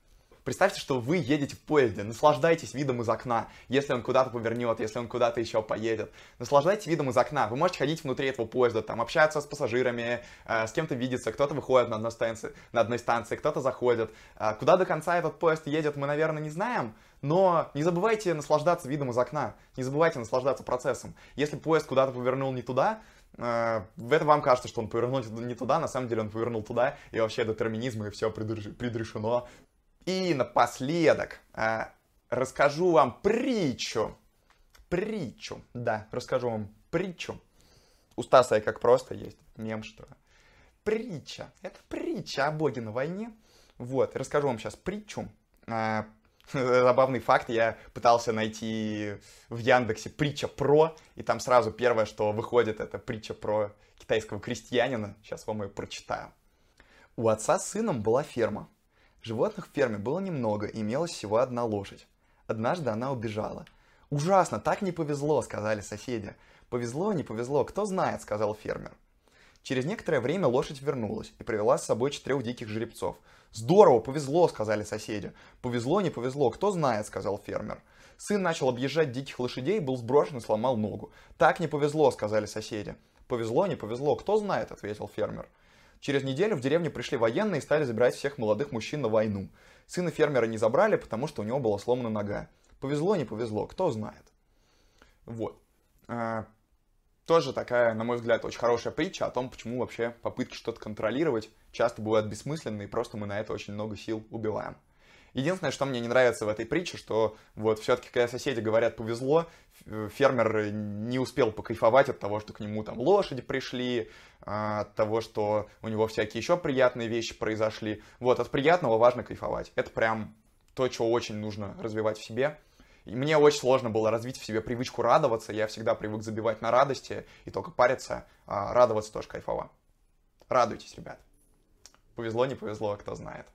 Представьте, что вы едете в поезде, наслаждайтесь видом из окна, если он куда-то повернет, если он куда-то еще поедет. Наслаждайтесь видом из окна. Вы можете ходить внутри этого поезда, там, общаться с пассажирами, э, с кем-то видеться, кто-то выходит на одной станции, на одной станции кто-то заходит. Э, куда до конца этот поезд едет, мы, наверное, не знаем, но не забывайте наслаждаться видом из окна, не забывайте наслаждаться процессом. Если поезд куда-то повернул не туда, э, в это вам кажется, что он повернул не туда, на самом деле он повернул туда, и вообще детерминизм, и все предрешено. И напоследок э, расскажу вам притчу. Притчу, да, расскажу вам притчу. У Стаса как просто есть мем, что притча. Это притча о боге на войне. Вот, расскажу вам сейчас притчу. Э, забавный факт, я пытался найти в Яндексе притча про, и там сразу первое, что выходит, это притча про китайского крестьянина. Сейчас вам ее прочитаю. У отца с сыном была ферма. Животных в ферме было немного, и имелась всего одна лошадь. Однажды она убежала. «Ужасно, так не повезло», — сказали соседи. «Повезло, не повезло, кто знает», — сказал фермер. Через некоторое время лошадь вернулась и привела с собой четырех диких жеребцов. «Здорово, повезло», — сказали соседи. «Повезло, не повезло, кто знает», — сказал фермер. Сын начал объезжать диких лошадей, был сброшен и сломал ногу. «Так не повезло», — сказали соседи. «Повезло, не повезло, кто знает», — ответил фермер. Через неделю в деревню пришли военные и стали забирать всех молодых мужчин на войну. Сына фермера не забрали, потому что у него была сломана нога. Повезло, не повезло, кто знает. Вот. А, тоже такая, на мой взгляд, очень хорошая притча о том, почему вообще попытки что-то контролировать часто бывают бессмысленны, и просто мы на это очень много сил убиваем. Единственное, что мне не нравится в этой притче, что вот все-таки, когда соседи говорят «повезло», фермер не успел покайфовать от того, что к нему там лошади пришли, а, от того, что у него всякие еще приятные вещи произошли. Вот, от приятного важно кайфовать. Это прям то, что очень нужно развивать в себе. И мне очень сложно было развить в себе привычку радоваться. Я всегда привык забивать на радости и только париться. А радоваться тоже кайфово. Радуйтесь, ребят. Повезло, не повезло, кто знает.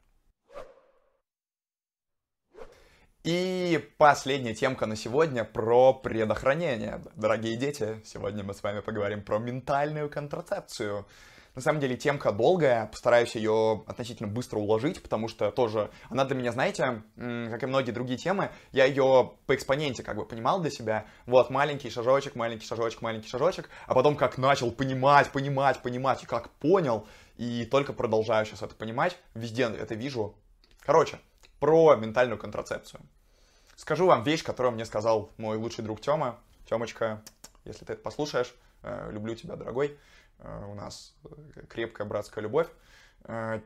И последняя темка на сегодня про предохранение. Дорогие дети, сегодня мы с вами поговорим про ментальную контрацепцию. На самом деле темка долгая, постараюсь ее относительно быстро уложить, потому что тоже она для меня, знаете, как и многие другие темы, я ее по экспоненте как бы понимал для себя. Вот, маленький шажочек, маленький шажочек, маленький шажочек, а потом как начал понимать, понимать, понимать, и как понял, и только продолжаю сейчас это понимать, везде это вижу. Короче, про ментальную контрацепцию. Скажу вам вещь, которую мне сказал мой лучший друг Тёма. Тёмочка, если ты это послушаешь, э, люблю тебя, дорогой. Э, у нас крепкая братская любовь. Э,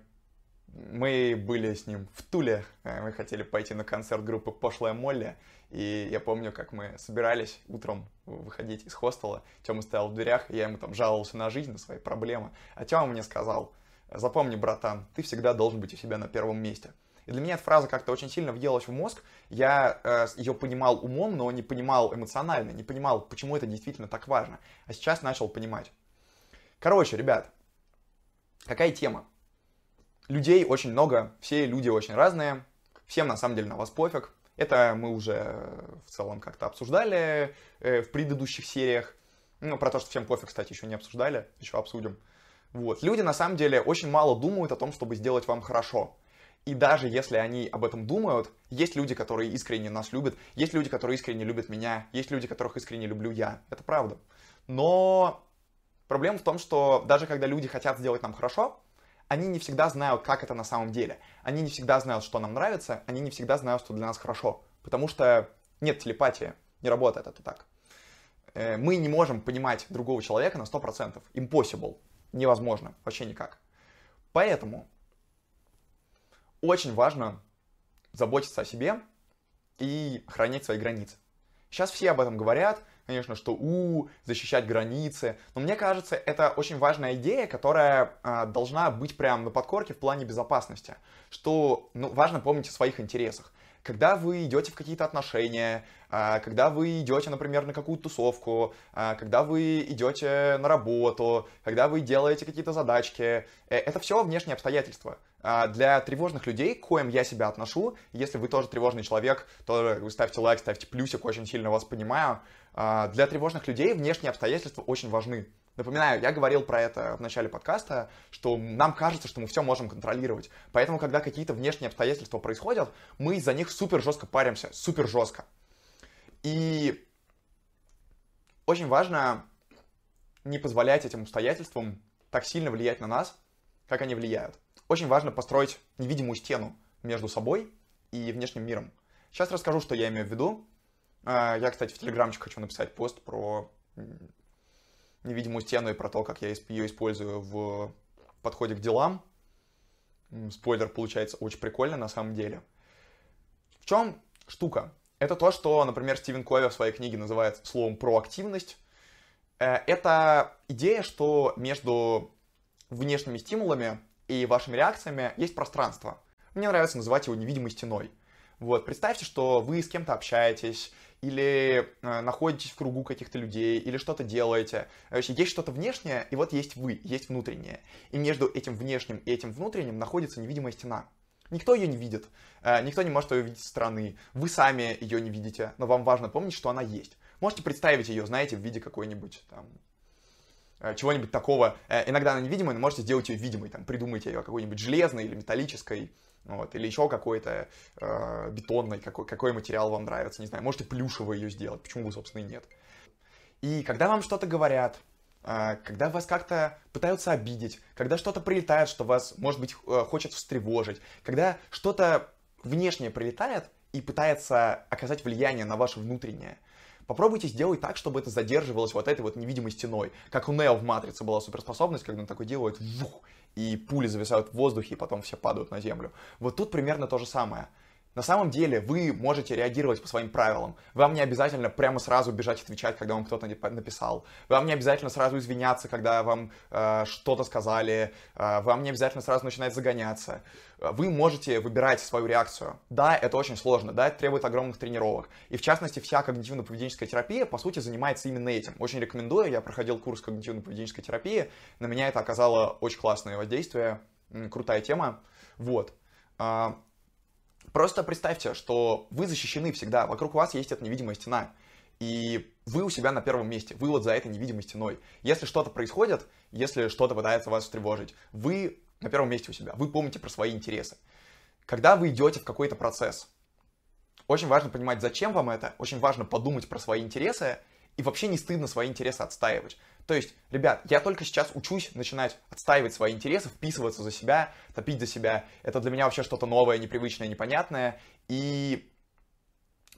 мы были с ним в Туле, э, мы хотели пойти на концерт группы Пошлая Молли, и я помню, как мы собирались утром выходить из хостела, Тёма стоял в дверях, и я ему там жаловался на жизнь, на свои проблемы, а Тёма мне сказал, запомни, братан, ты всегда должен быть у себя на первом месте. И для меня эта фраза как-то очень сильно въелась в мозг. Я э, ее понимал умом, но не понимал эмоционально, не понимал, почему это действительно так важно. А сейчас начал понимать. Короче, ребят, какая тема? Людей очень много, все люди очень разные, всем на самом деле на вас пофиг. Это мы уже в целом как-то обсуждали э, в предыдущих сериях. Ну, про то, что всем пофиг, кстати, еще не обсуждали, еще обсудим. Вот. Люди на самом деле очень мало думают о том, чтобы сделать вам хорошо. И даже если они об этом думают, есть люди, которые искренне нас любят, есть люди, которые искренне любят меня, есть люди, которых искренне люблю я. Это правда. Но проблема в том, что даже когда люди хотят сделать нам хорошо, они не всегда знают, как это на самом деле. Они не всегда знают, что нам нравится, они не всегда знают, что для нас хорошо. Потому что нет телепатии, не работает это так. Э, мы не можем понимать другого человека на 100%. Impossible. Невозможно. Вообще никак. Поэтому очень важно заботиться о себе и хранить свои границы. Сейчас все об этом говорят, конечно, что у защищать границы, но мне кажется, это очень важная идея, которая э, должна быть прямо на подкорке в плане безопасности, что ну, важно помнить о своих интересах. Когда вы идете в какие-то отношения, а, когда вы идете, например, на какую-то тусовку, а, когда вы идете на работу, когда вы делаете какие-то задачки, э, это все внешние обстоятельства. А, для тревожных людей, к коим я себя отношу, если вы тоже тревожный человек, то ставьте лайк, ставьте плюсик, очень сильно вас понимаю. Для тревожных людей внешние обстоятельства очень важны. Напоминаю, я говорил про это в начале подкаста, что нам кажется, что мы все можем контролировать. Поэтому, когда какие-то внешние обстоятельства происходят, мы за них супер жестко паримся, супер жестко. И очень важно не позволять этим обстоятельствам так сильно влиять на нас, как они влияют. Очень важно построить невидимую стену между собой и внешним миром. Сейчас расскажу, что я имею в виду. А, я, кстати, в Телеграмчик хочу написать пост про невидимую стену и про то, как я ее использую в подходе к делам. Спойлер получается очень прикольно на самом деле. В чем штука? Это то, что, например, Стивен Кови в своей книге называет словом проактивность. Э, это идея, что между внешними стимулами и вашими реакциями есть пространство. Мне нравится называть его невидимой стеной. Вот, представьте, что вы с кем-то общаетесь, или э, находитесь в кругу каких-то людей, или что-то делаете. Короче, есть что-то внешнее, и вот есть вы, есть внутреннее. И между этим внешним и этим внутренним находится невидимая стена. Никто ее не видит, э, никто не может ее видеть со стороны. Вы сами ее не видите, но вам важно помнить, что она есть. Можете представить ее, знаете, в виде какой-нибудь там э, чего-нибудь такого. Э, иногда она невидимая, но можете сделать ее видимой, там, придумайте ее какой-нибудь железной или металлической, вот, или еще какой-то э, бетонный, какой, какой материал вам нравится, не знаю, можете плюшевый ее сделать, почему бы, собственно, и нет. И когда вам что-то говорят, э, когда вас как-то пытаются обидеть, когда что-то прилетает, что вас, может быть, э, хочет встревожить, когда что-то внешнее прилетает и пытается оказать влияние на ваше внутреннее, попробуйте сделать так, чтобы это задерживалось вот этой вот невидимой стеной. Как у Нео в Матрице была суперспособность, когда он такой делает, вух, и пули зависают в воздухе, и потом все падают на землю. Вот тут примерно то же самое. На самом деле вы можете реагировать по своим правилам. Вам не обязательно прямо сразу бежать отвечать, когда вам кто-то написал. Вам не обязательно сразу извиняться, когда вам э, что-то сказали. Э, вам не обязательно сразу начинать загоняться. Вы можете выбирать свою реакцию. Да, это очень сложно, да, это требует огромных тренировок. И в частности, вся когнитивно-поведенческая терапия, по сути, занимается именно этим. Очень рекомендую, я проходил курс когнитивно-поведенческой терапии, на меня это оказало очень классное воздействие, крутая тема. Вот. Просто представьте, что вы защищены всегда, вокруг вас есть эта невидимая стена, и вы у себя на первом месте, вы вот за этой невидимой стеной. Если что-то происходит, если что-то пытается вас встревожить, вы на первом месте у себя, вы помните про свои интересы. Когда вы идете в какой-то процесс, очень важно понимать, зачем вам это, очень важно подумать про свои интересы, и вообще не стыдно свои интересы отстаивать. То есть, ребят, я только сейчас учусь начинать отстаивать свои интересы, вписываться за себя, топить за себя. Это для меня вообще что-то новое, непривычное, непонятное. И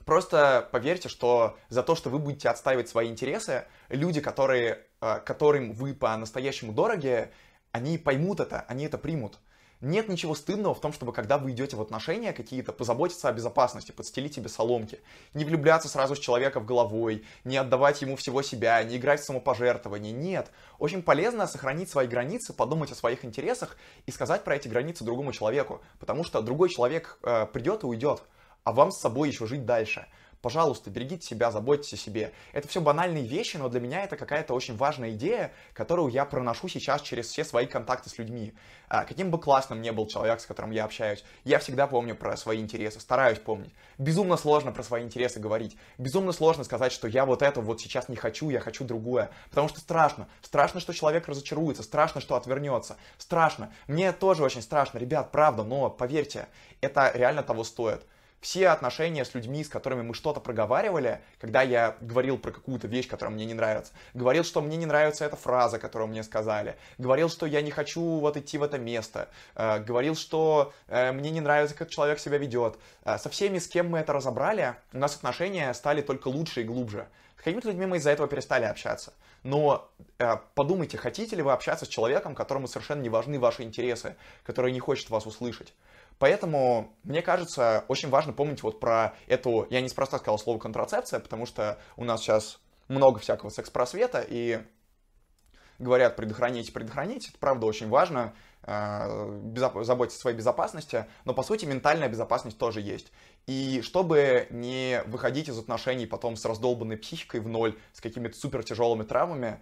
просто поверьте, что за то, что вы будете отстаивать свои интересы, люди, которые, э, которым вы по-настоящему дороги, они поймут это, они это примут. Нет ничего стыдного в том, чтобы когда вы идете в отношения какие-то, позаботиться о безопасности, подстелить себе соломки. Не влюбляться сразу с человеком в головой, не отдавать ему всего себя, не играть в самопожертвование. Нет. Очень полезно сохранить свои границы, подумать о своих интересах и сказать про эти границы другому человеку. Потому что другой человек э, придет и уйдет, а вам с собой еще жить дальше. Пожалуйста, берегите себя, заботьтесь о себе. Это все банальные вещи, но для меня это какая-то очень важная идея, которую я проношу сейчас через все свои контакты с людьми. А, каким бы классным ни был человек, с которым я общаюсь, я всегда помню про свои интересы, стараюсь помнить. Безумно сложно про свои интересы говорить. Безумно сложно сказать, что я вот это вот сейчас не хочу, я хочу другое. Потому что страшно. Страшно, что человек разочаруется, страшно, что отвернется. Страшно. Мне тоже очень страшно, ребят, правда, но поверьте, это реально того стоит все отношения с людьми, с которыми мы что-то проговаривали, когда я говорил про какую-то вещь, которая мне не нравится, говорил, что мне не нравится эта фраза, которую мне сказали, говорил, что я не хочу вот идти в это место, э, говорил, что э, мне не нравится, как человек себя ведет. Э, со всеми, с кем мы это разобрали, у нас отношения стали только лучше и глубже. С какими-то людьми мы из-за этого перестали общаться. Но э, подумайте, хотите ли вы общаться с человеком, которому совершенно не важны ваши интересы, который не хочет вас услышать. Поэтому, мне кажется, очень важно помнить вот про эту, я неспроста сказал слово контрацепция, потому что у нас сейчас много всякого секс-просвета, и говорят предохраните, предохраните, это правда очень важно, э, заботиться о своей безопасности, но по сути ментальная безопасность тоже есть. И чтобы не выходить из отношений потом с раздолбанной психикой в ноль, с какими-то супер тяжелыми травмами,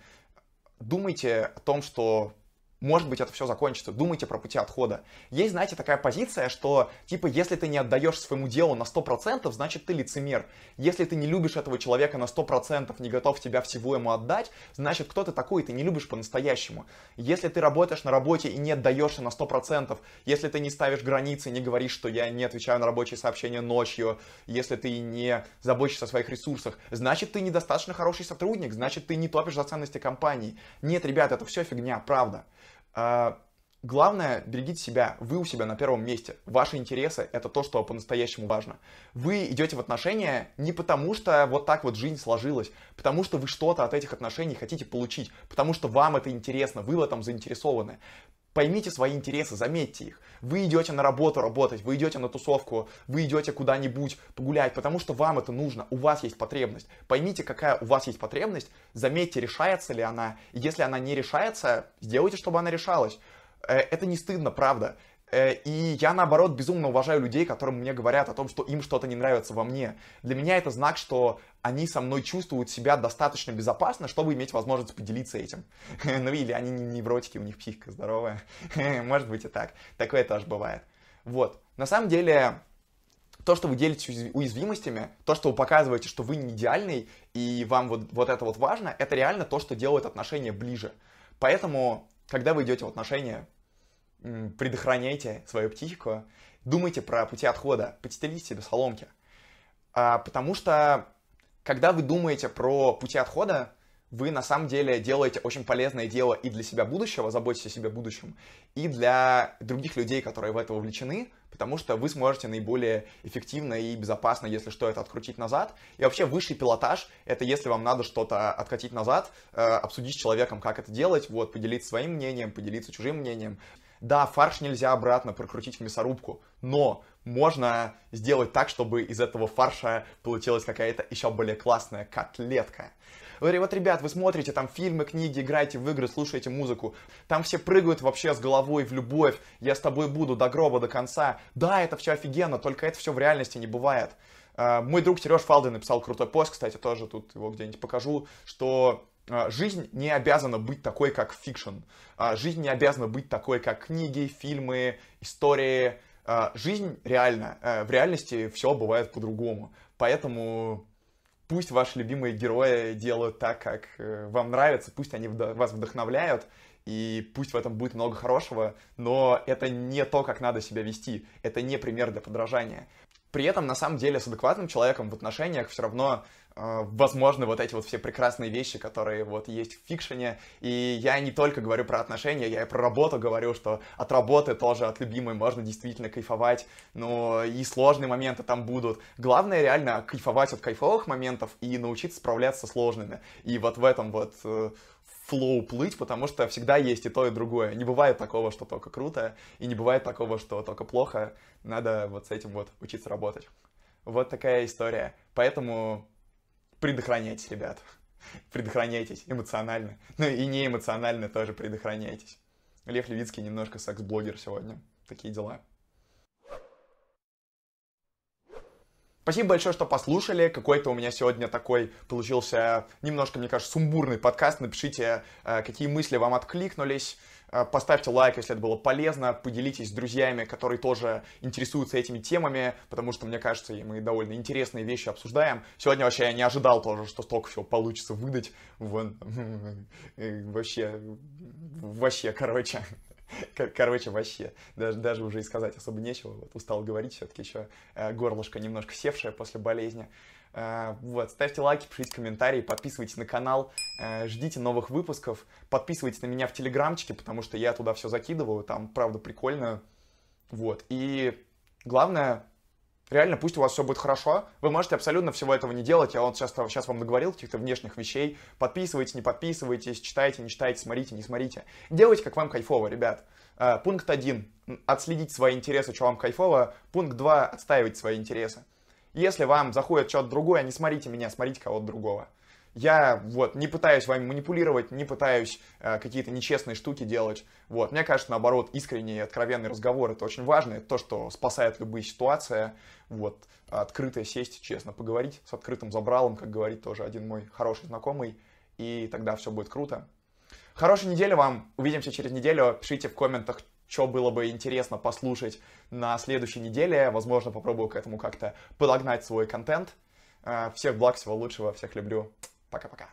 думайте о том, что может быть, это все закончится. Думайте про пути отхода. Есть, знаете, такая позиция, что, типа, если ты не отдаешь своему делу на 100%, значит, ты лицемер. Если ты не любишь этого человека на 100%, не готов тебя всего ему отдать, значит, кто ты такой, ты не любишь по-настоящему. Если ты работаешь на работе и не отдаешься на 100%, если ты не ставишь границы, не говоришь, что я не отвечаю на рабочие сообщения ночью, если ты не заботишься о своих ресурсах, значит, ты недостаточно хороший сотрудник, значит, ты не топишь за ценности компании. Нет, ребят, это все фигня, правда. А, главное, берегите себя. Вы у себя на первом месте. Ваши интересы — это то, что по-настоящему важно. Вы идете в отношения не потому, что вот так вот жизнь сложилась, потому что вы что-то от этих отношений хотите получить, потому что вам это интересно, вы в этом заинтересованы. Поймите свои интересы, заметьте их. Вы идете на работу работать, вы идете на тусовку, вы идете куда-нибудь погулять, потому что вам это нужно, у вас есть потребность. Поймите, какая у вас есть потребность, заметьте, решается ли она. Если она не решается, сделайте, чтобы она решалась. Э, это не стыдно, правда. Э, и я, наоборот, безумно уважаю людей, которым мне говорят о том, что им что-то не нравится во мне. Для меня это знак, что они со мной чувствуют себя достаточно безопасно, чтобы иметь возможность поделиться этим. Ну или они не невротики, у них психика здоровая. Может быть и так. Такое тоже бывает. Вот. На самом деле, то, что вы делитесь уязвимостями, то, что вы показываете, что вы не идеальный, и вам вот, вот это вот важно, это реально то, что делает отношения ближе. Поэтому, когда вы идете в отношения, предохраняйте свою психику, думайте про пути отхода, подстелите себе соломки. А, потому что, когда вы думаете про пути отхода, вы на самом деле делаете очень полезное дело и для себя будущего, заботитесь о себе будущем, и для других людей, которые в это вовлечены, потому что вы сможете наиболее эффективно и безопасно, если что, это открутить назад. И вообще высший пилотаж — это если вам надо что-то откатить назад, э, обсудить с человеком, как это делать, вот, поделиться своим мнением, поделиться чужим мнением. Да, фарш нельзя обратно прокрутить в мясорубку, но можно сделать так, чтобы из этого фарша получилась какая-то еще более классная котлетка. Говорю, вот, ребят, вы смотрите там фильмы, книги, играете в игры, слушаете музыку. Там все прыгают вообще с головой в любовь. Я с тобой буду до гроба, до конца. Да, это все офигенно, только это все в реальности не бывает. А, мой друг Сереж Фалды написал крутой пост, кстати, тоже тут его где-нибудь покажу, что жизнь не обязана быть такой, как fiction. А, жизнь не обязана быть такой, как книги, фильмы, истории. А, жизнь реальна. Э, в реальности все бывает по-другому. Поэтому пусть ваши любимые герои делают так, как э, вам нравится, пусть они вас вдохновляют, и пусть в этом будет много хорошего, но это не то, как надо себя вести, это не пример для подражания. При этом, на самом деле, с адекватным человеком в отношениях все равно возможны вот эти вот все прекрасные вещи, которые вот есть в фикшене. И я не только говорю про отношения, я и про работу говорю, что от работы тоже, от любимой можно действительно кайфовать, но и сложные моменты там будут. Главное реально кайфовать от кайфовых моментов и научиться справляться со сложными. И вот в этом вот э, флоу плыть, потому что всегда есть и то, и другое. Не бывает такого, что только круто, и не бывает такого, что только плохо. Надо вот с этим вот учиться работать. Вот такая история. Поэтому предохраняйтесь, ребят. Предохраняйтесь эмоционально. Ну и не эмоционально тоже предохраняйтесь. Лев Левицкий немножко секс-блогер сегодня. Такие дела. Спасибо большое, что послушали. Какой-то у меня сегодня такой получился немножко, мне кажется, сумбурный подкаст. Напишите, э, какие мысли вам откликнулись. Э, поставьте лайк, если это было полезно. Поделитесь с друзьями, которые тоже интересуются этими темами, потому что, мне кажется, мы довольно интересные вещи обсуждаем. Сегодня вообще я не ожидал тоже, что столько всего получится выдать. Вон, вообще, вообще, короче. Короче, вообще, даже, даже уже и сказать особо нечего. Вот устал говорить, все-таки еще э, горлышко немножко севшее после болезни. Э, вот, ставьте лайки, пишите комментарии, подписывайтесь на канал, э, ждите новых выпусков, подписывайтесь на меня в телеграмчике, потому что я туда все закидываю, там, правда, прикольно. Вот, и главное, реально, пусть у вас все будет хорошо. Вы можете абсолютно всего этого не делать. Я вот сейчас, сейчас вам наговорил каких-то внешних вещей. Подписывайтесь, не подписывайтесь, читайте, не читайте, смотрите, не смотрите. Делайте, как вам кайфово, ребят. А, пункт один. Отследить свои интересы, что вам кайфово. Пункт два. Отстаивать свои интересы. Если вам заходит что-то другое, не смотрите меня, смотрите кого-то другого. Я вот не пытаюсь вами манипулировать, не пытаюсь э, какие-то нечестные штуки делать. Вот. Мне кажется, наоборот, искренний и откровенный разговор это очень важно. Это то, что спасает любые ситуации. Вот. Открыто сесть, честно поговорить с открытым забралом, как говорит тоже один мой хороший знакомый. И тогда все будет круто. Хорошей недели вам. Увидимся через неделю. Пишите в комментах, что было бы интересно послушать на следующей неделе. Возможно, попробую к этому как-то подогнать свой контент. Э, всех благ, всего лучшего, всех люблю. Пока-пока.